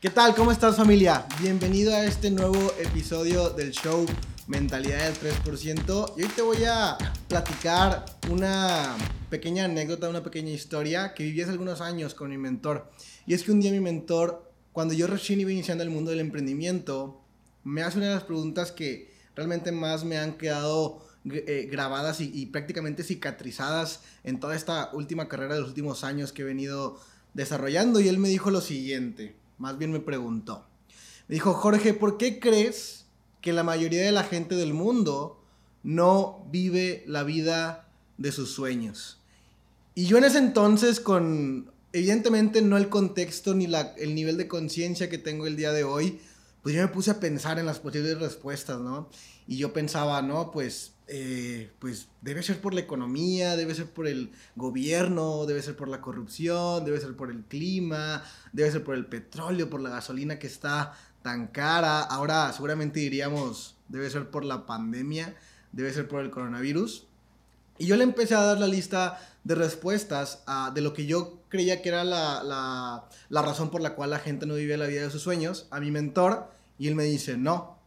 ¿Qué tal? ¿Cómo estás familia? Bienvenido a este nuevo episodio del show Mentalidad del 3%. Y hoy te voy a platicar una pequeña anécdota, una pequeña historia que viví hace algunos años con mi mentor. Y es que un día mi mentor, cuando yo recién iba iniciando el mundo del emprendimiento, me hace una de las preguntas que realmente más me han quedado eh, grabadas y, y prácticamente cicatrizadas en toda esta última carrera de los últimos años que he venido desarrollando. Y él me dijo lo siguiente más bien me preguntó. Me dijo, Jorge, ¿por qué crees que la mayoría de la gente del mundo no vive la vida de sus sueños? Y yo en ese entonces, con evidentemente no el contexto ni la, el nivel de conciencia que tengo el día de hoy, pues yo me puse a pensar en las posibles respuestas, ¿no? Y yo pensaba, no, pues, eh, pues debe ser por la economía, debe ser por el gobierno, debe ser por la corrupción, debe ser por el clima, debe ser por el petróleo, por la gasolina que está tan cara. Ahora seguramente diríamos, debe ser por la pandemia, debe ser por el coronavirus. Y yo le empecé a dar la lista de respuestas de lo que yo creía que era la, la, razón por la cual la gente no vive la vida de sus sueños a mi mentor y él me dice, no,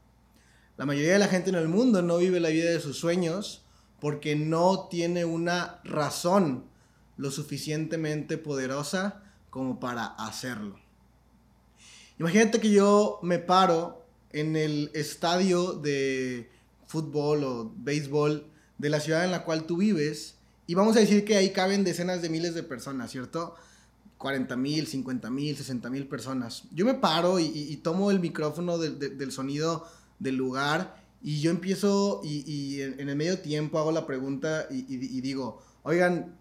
la mayoría de la gente en el mundo no vive la vida de sus sueños porque no tiene una razón lo suficientemente poderosa como para hacerlo. Imagínate que yo me paro en el estadio de fútbol o béisbol de la ciudad en la cual tú vives y vamos a decir que ahí caben decenas de miles de personas, ¿cierto? 40 mil, 50 mil, 60 mil personas. Yo me paro y, tomo el micrófono del sonido del lugar y yo empiezo y, en, el medio tiempo hago la pregunta y, digo, oigan,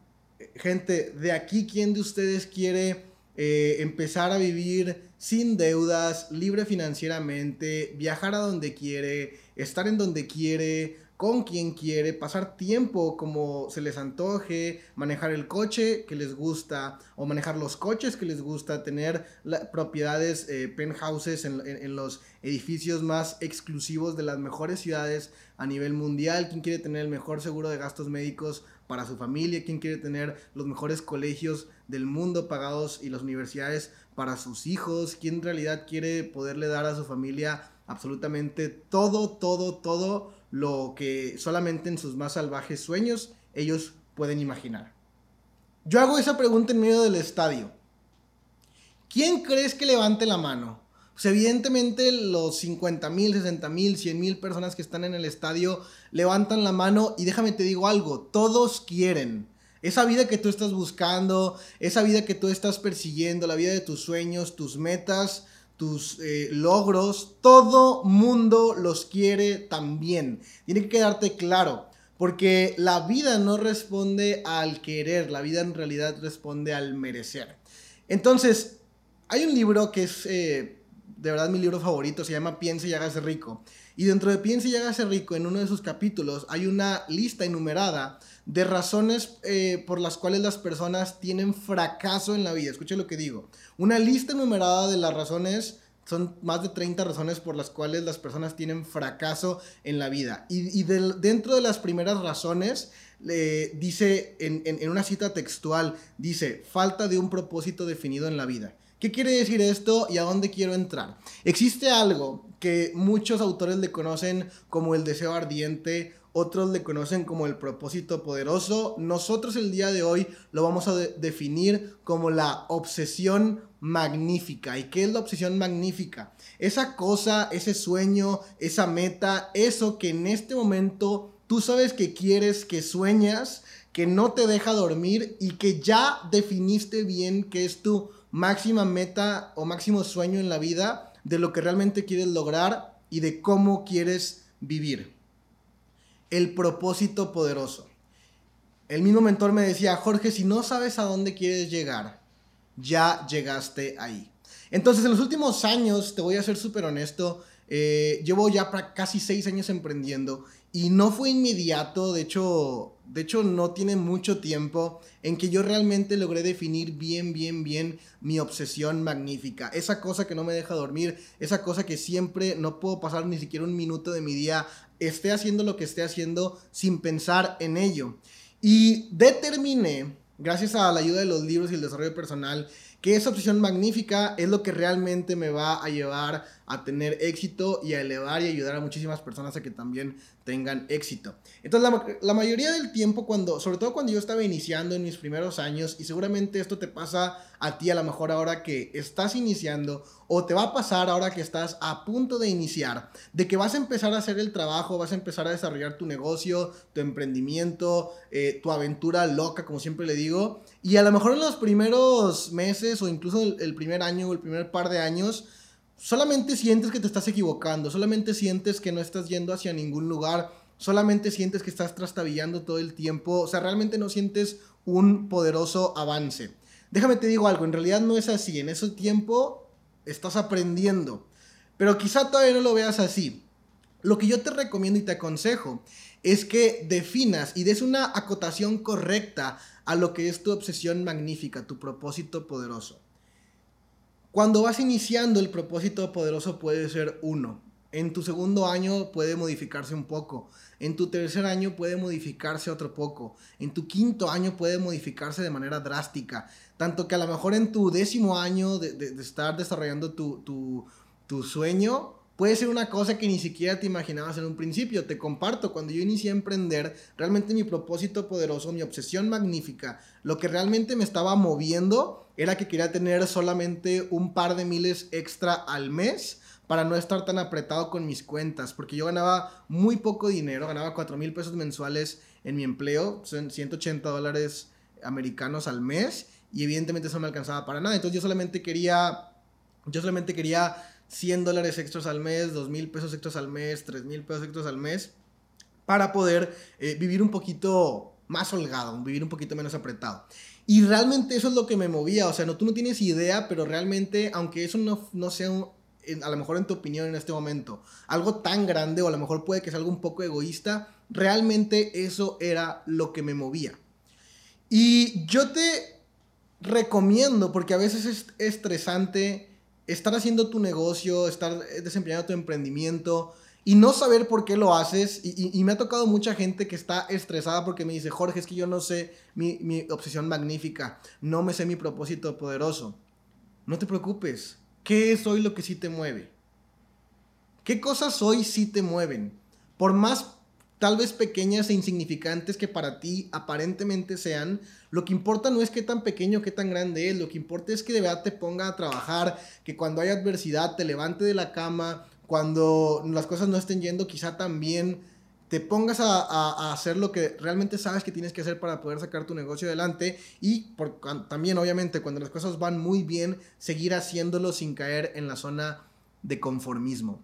gente, de aquí, ¿quién de ustedes quiere eh, empezar a vivir sin deudas, libre financieramente, viajar a donde quiere, estar en donde quiere, con quien quiere, pasar tiempo como se les antoje, manejar el coche que les gusta o manejar los coches que les gusta, tener propiedades, eh, penthouses en, los edificios más exclusivos de las mejores ciudades a nivel mundial, quien quiere tener el mejor seguro de gastos médicos para su familia, quien quiere tener los mejores colegios del mundo pagados y las universidades para sus hijos, quien en realidad quiere poderle dar a su familia absolutamente todo, todo, todo lo que solamente en sus más salvajes sueños ellos pueden imaginar. Yo hago esa pregunta en medio del estadio. ¿Quién crees que levante la mano? Pues evidentemente los 50 mil, 60 mil, 100 mil personas que están en el estadio levantan la mano y déjame te digo algo, todos quieren. Esa vida que tú estás buscando, esa vida que tú estás persiguiendo, la vida de tus sueños, tus metas, tus eh, logros, todo mundo los quiere también. Tiene que quedarte claro, porque la vida no responde al querer, la vida en realidad responde al merecer. Entonces, hay un libro que es eh, de verdad mi libro favorito, se llama Piense y hágase rico. Y dentro de Piense y hágase rico, en uno de sus capítulos, hay una lista enumerada de razones eh, por las cuales las personas tienen fracaso en la vida. Escuche lo que digo. Una lista enumerada de las razones, son más de 30 razones por las cuales las personas tienen fracaso en la vida. Y, dentro de las primeras razones, dice en, en una cita textual, dice, falta de un propósito definido en la vida. ¿Qué quiere decir esto y a dónde quiero entrar? Existe algo que muchos autores le conocen como el deseo ardiente otros le conocen como el propósito poderoso. Nosotros el día de hoy lo vamos a definir como la obsesión magnífica. ¿Y qué es la obsesión magnífica? Esa cosa, ese sueño, esa meta, eso que en este momento tú sabes que quieres, que sueñas, que no te deja dormir y que ya definiste bien que es tu máxima meta o máximo sueño en la vida de lo que realmente quieres lograr y de cómo quieres vivir el propósito poderoso. El mismo mentor me decía, Jorge, si no sabes a dónde quieres llegar, ya llegaste ahí. Entonces, en los últimos años, te voy a ser súper honesto, eh, llevo ya casi seis años emprendiendo y no fue inmediato, de hecho, de hecho no tiene mucho tiempo en que yo realmente logré definir bien, bien, bien mi obsesión magnífica. Esa cosa que no me deja dormir, esa cosa que siempre no puedo pasar ni siquiera un minuto de mi día, esté haciendo lo que esté haciendo sin pensar en ello. Y determiné, gracias a la ayuda de los libros y el desarrollo personal, que esa obsesión magnífica es lo que realmente me va a llevar a tener éxito y a elevar y ayudar a muchísimas personas a que también tengan éxito. Entonces, la, la, mayoría del tiempo, cuando, sobre todo cuando yo estaba iniciando en mis primeros años, y seguramente esto te pasa a ti a lo mejor ahora que estás iniciando, o te va a pasar ahora que estás a punto de iniciar, de que vas a empezar a hacer el trabajo, vas a empezar a desarrollar tu negocio, tu emprendimiento, eh, tu aventura loca, como siempre le digo, y a lo mejor en los primeros meses o incluso el, primer año o el primer par de años, solamente sientes que te estás equivocando, solamente sientes que no estás yendo hacia ningún lugar, solamente sientes que estás trastabillando todo el tiempo, o sea, realmente no sientes un poderoso avance. Déjame te digo algo, en realidad no es así, en ese tiempo estás aprendiendo, pero quizá todavía no lo veas así. Lo que yo te recomiendo y te aconsejo es que definas y des una acotación correcta a lo que es tu obsesión magnífica, tu propósito poderoso. Cuando vas iniciando, el propósito poderoso puede ser uno. En tu segundo año puede modificarse un poco. En tu tercer año puede modificarse otro poco. En tu quinto año puede modificarse de manera drástica. Tanto que a lo mejor en tu décimo año de, estar desarrollando tu, tu, tu sueño, puede ser una cosa que ni siquiera te imaginabas en un principio. Te comparto, cuando yo inicié a emprender, realmente mi propósito poderoso, mi obsesión magnífica, lo que realmente me estaba moviendo era que quería tener solamente un par de miles extra al mes para no estar tan apretado con mis cuentas, porque yo ganaba muy poco dinero, ganaba 4 mil pesos mensuales en mi empleo, son 180 dólares americanos al mes, y evidentemente eso no me alcanzaba para nada, entonces yo solamente quería, yo solamente quería 100 dólares extras al mes, 2 mil pesos extras al mes, 3 mil pesos extras al mes, para poder eh, vivir un poquito más holgado, vivir un poquito menos apretado. Y realmente eso es lo que me movía, o sea, no, tú no tienes idea, pero realmente, aunque eso no, no sea a lo mejor en tu opinión en este momento, algo tan grande o a lo mejor puede que sea algo un poco egoísta, realmente eso era lo que me movía. Y yo te recomiendo, porque a veces es estresante estar haciendo tu negocio, estar desempeñando tu emprendimiento y no saber por qué lo haces. Y, me ha tocado mucha gente que está estresada porque me dice, Jorge, es que yo no sé mi, mi obsesión magnífica, no me sé mi propósito poderoso. No te preocupes, ¿qué es hoy lo que sí te mueve? ¿Qué cosas hoy sí te mueven? Por más tal vez pequeñas e insignificantes que para ti aparentemente sean, lo que importa no es qué tan pequeño, qué tan grande es, lo que importa es que de verdad te ponga a trabajar, que cuando hay adversidad te levante de la cama, cuando las cosas no estén yendo quizá tan bien, te pongas a, hacer lo que realmente sabes que tienes que hacer para poder sacar tu negocio adelante y por, también obviamente cuando las cosas van muy bien, seguir haciéndolo sin caer en la zona de conformismo.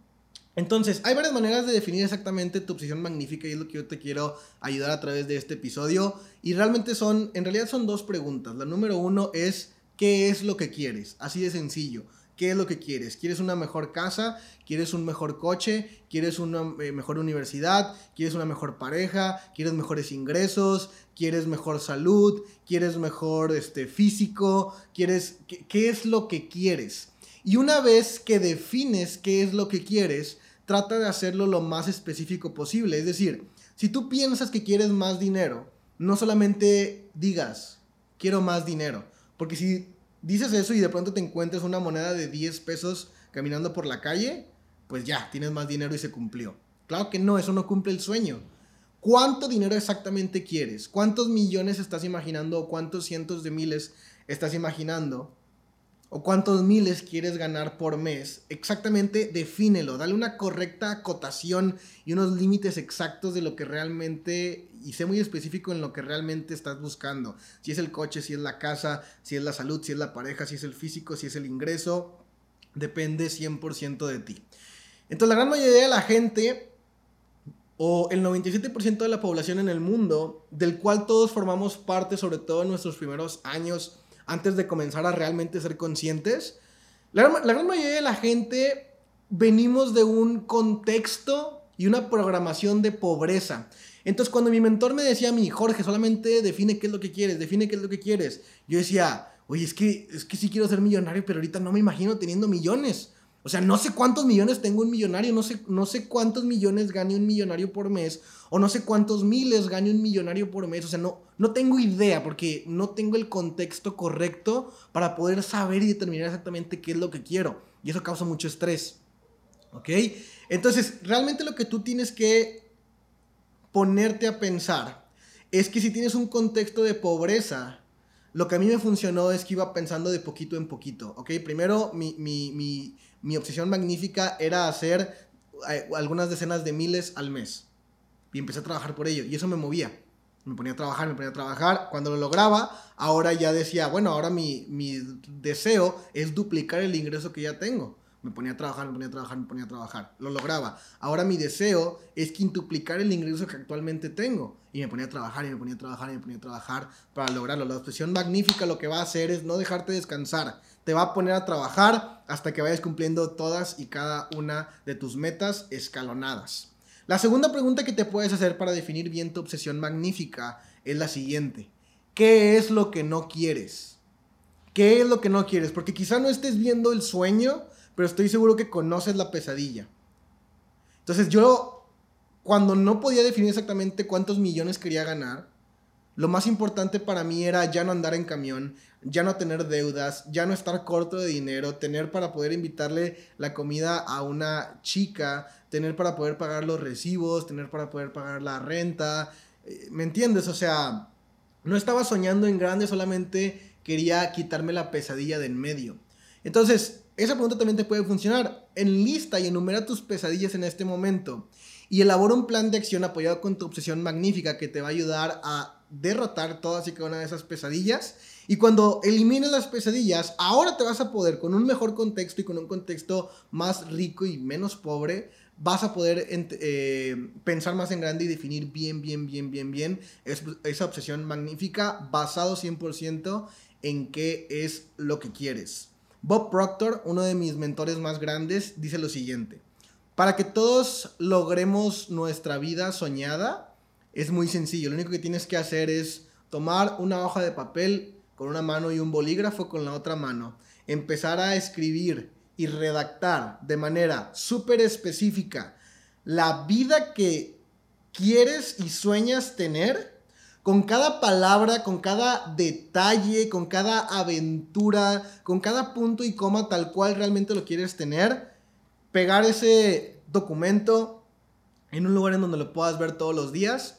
Entonces, hay varias maneras de definir exactamente tu obsesión magnífica y es lo que yo te quiero ayudar a través de este episodio. Y realmente son, en realidad son dos preguntas. La número uno es, ¿qué es lo que quieres? Así de sencillo. ¿Qué es lo que quieres? ¿Quieres una mejor casa? ¿Quieres un mejor coche? ¿Quieres una eh, mejor universidad? ¿Quieres una mejor pareja? ¿Quieres mejores ingresos? ¿Quieres mejor salud? ¿Quieres mejor este, físico? ¿Quieres, ¿Qué es lo que quieres? Y una vez que defines qué es lo que quieres, trata de hacerlo lo más específico posible. Es decir, si tú piensas que quieres más dinero, no solamente digas, quiero más dinero. Porque si dices eso y de pronto te encuentras una moneda de 10 pesos caminando por la calle, pues ya, tienes más dinero y se cumplió. Claro que no, eso no cumple el sueño. ¿Cuánto dinero exactamente quieres? ¿Cuántos millones estás imaginando o cuántos cientos de miles estás imaginando? O cuántos miles quieres ganar por mes, exactamente defínelo, dale una correcta acotación y unos límites exactos de lo que realmente, y sé muy específico en lo que realmente estás buscando. Si es el coche, si es la casa, si es la salud, si es la pareja, si es el físico, si es el ingreso, depende 100% de ti. Entonces la gran mayoría de la gente, o el 97% de la población en el mundo, del cual todos formamos parte, sobre todo en nuestros primeros años, antes de comenzar a realmente ser conscientes. La, gran mayoría de la gente venimos de un contexto y una programación de pobreza. Entonces, cuando mi mentor me decía a mí, Jorge, solamente define qué es lo que quieres, define qué es lo que quieres, yo decía, oye, es que, es que sí quiero ser millonario, pero ahorita no me imagino teniendo millones. O sea, no sé cuántos millones tengo un millonario, no sé, no sé cuántos millones gane un millonario por mes, o no sé cuántos miles gane un millonario por mes. O sea, no, no tengo idea porque no tengo el contexto correcto para poder saber y determinar exactamente qué es lo que quiero. Y eso causa mucho estrés. ¿Ok? Entonces, realmente lo que tú tienes que ponerte a pensar es que si tienes un contexto de pobreza, lo que a mí me funcionó es que iba pensando de poquito en poquito, ¿ok? Primero, mi, mi, mi, mi obsesión magnífica era hacer eh, algunas decenas de miles al mes. Y empecé a trabajar por ello. Y eso me movía. Me ponía a trabajar, me ponía a trabajar. Cuando lo lograba, ahora ya decía, bueno, ahora mi, mi deseo es duplicar el ingreso que ya tengo. Me ponía a trabajar, me ponía a trabajar, me ponía a trabajar. Lo lograba. Ahora mi deseo es quintuplicar el ingreso que actualmente tengo. Y me ponía a trabajar, y me ponía a trabajar, y me ponía a trabajar para lograrlo. La obsesión magnífica lo que va a hacer es no dejarte descansar. Te va a poner a trabajar hasta que vayas cumpliendo todas y cada una de tus metas escalonadas. La segunda pregunta que te puedes hacer para definir bien tu obsesión magnífica es la siguiente. ¿Qué es lo que no quieres? ¿Qué es lo que no quieres? Porque quizá no estés viendo el sueño, pero estoy seguro que conoces la pesadilla. Entonces yo, cuando no podía definir exactamente cuántos millones quería ganar, lo más importante para mí era ya no andar en camión, ya no tener deudas, ya no estar corto de dinero, tener para poder invitarle la comida a una chica, tener para poder pagar los recibos, tener para poder pagar la renta. Eh, ¿Me entiendes? O sea, no estaba soñando en grande, solamente quería quitarme la pesadilla de en medio. Entonces, esa pregunta también te puede funcionar. Enlista y enumera tus pesadillas en este momento. Y elabora un plan de acción apoyado con tu obsesión magnífica que te va a ayudar a derrotar todas y cada una de esas pesadillas. Y cuando elimines las pesadillas, ahora te vas a poder, con un mejor contexto y con un contexto más rico y menos pobre, vas a poder eh, pensar más en grande y definir bien, bien, bien, bien, bien esa obsesión magnífica basado 100% en qué es lo que quieres. Bob Proctor, uno de mis mentores más grandes, dice lo siguiente. Para que todos logremos nuestra vida soñada, es muy sencillo. Lo único que tienes que hacer es tomar una hoja de papel con una mano y un bolígrafo con la otra mano. Empezar a escribir y redactar de manera súper específica la vida que quieres y sueñas tener con cada palabra, con cada detalle, con cada aventura, con cada punto y coma tal cual realmente lo quieres tener, pegar ese documento en un lugar en donde lo puedas ver todos los días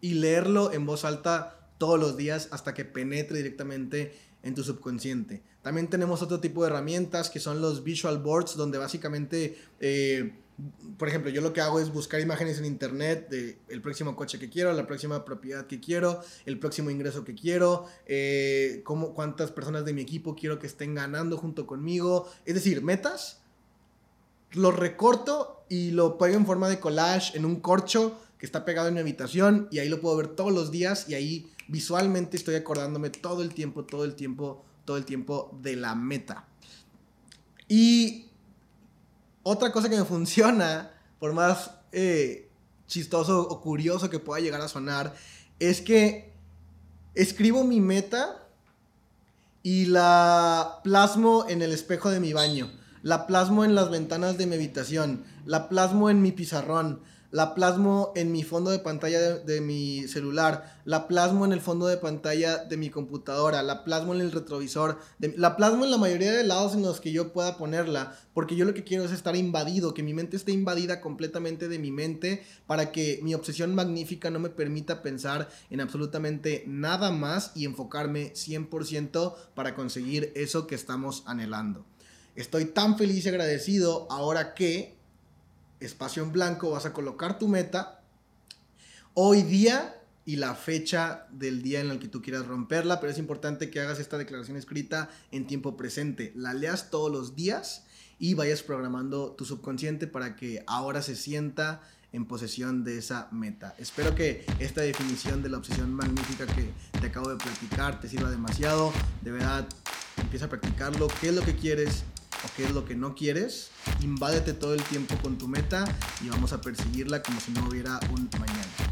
y leerlo en voz alta todos los días hasta que penetre directamente en tu subconsciente. También tenemos otro tipo de herramientas que son los visual boards, donde básicamente eh, por ejemplo, yo lo que hago es buscar imágenes en internet de el próximo coche que quiero, la próxima propiedad que quiero, el próximo ingreso que quiero, eh, cómo, cuántas personas de mi equipo quiero que estén ganando junto conmigo. Es decir, metas, lo recorto y lo pego en forma de collage en un corcho que está pegado en mi habitación y ahí lo puedo ver todos los días y ahí visualmente estoy acordándome todo el tiempo, todo el tiempo, todo el tiempo de la meta. Y otra cosa que me funciona, por más eh, chistoso o curioso que pueda llegar a sonar, es que escribo mi meta y la plasmo en el espejo de mi baño, la plasmo en las ventanas de mi habitación, la plasmo en mi pizarrón, la plasmo en mi fondo de pantalla de, mi celular, la plasmo en el fondo de pantalla de mi computadora, la plasmo en el retrovisor, la plasmo en la mayoría de lados en los que yo pueda ponerla, porque yo lo que quiero es estar invadido, que mi mente esté invadida completamente de mi mente para que mi obsesión magnífica no me permita pensar en absolutamente nada más y enfocarme 100% para conseguir eso que estamos anhelando. Estoy tan feliz y agradecido ahora que espacio en blanco, vas a colocar tu meta, hoy día y la fecha del día en el que tú quieras romperla, pero es importante que hagas esta declaración escrita en tiempo presente, la leas todos los días y vayas programando tu subconsciente para que ahora se sienta en posesión de esa meta. Espero que esta definición de la obsesión magnífica que te acabo de platicar te sirva demasiado. De verdad, empieza a practicarlo. ¿Qué es lo que quieres? O qué es lo que no quieres, invádete todo el tiempo con tu meta y vamos a perseguirla como si no hubiera un mañana.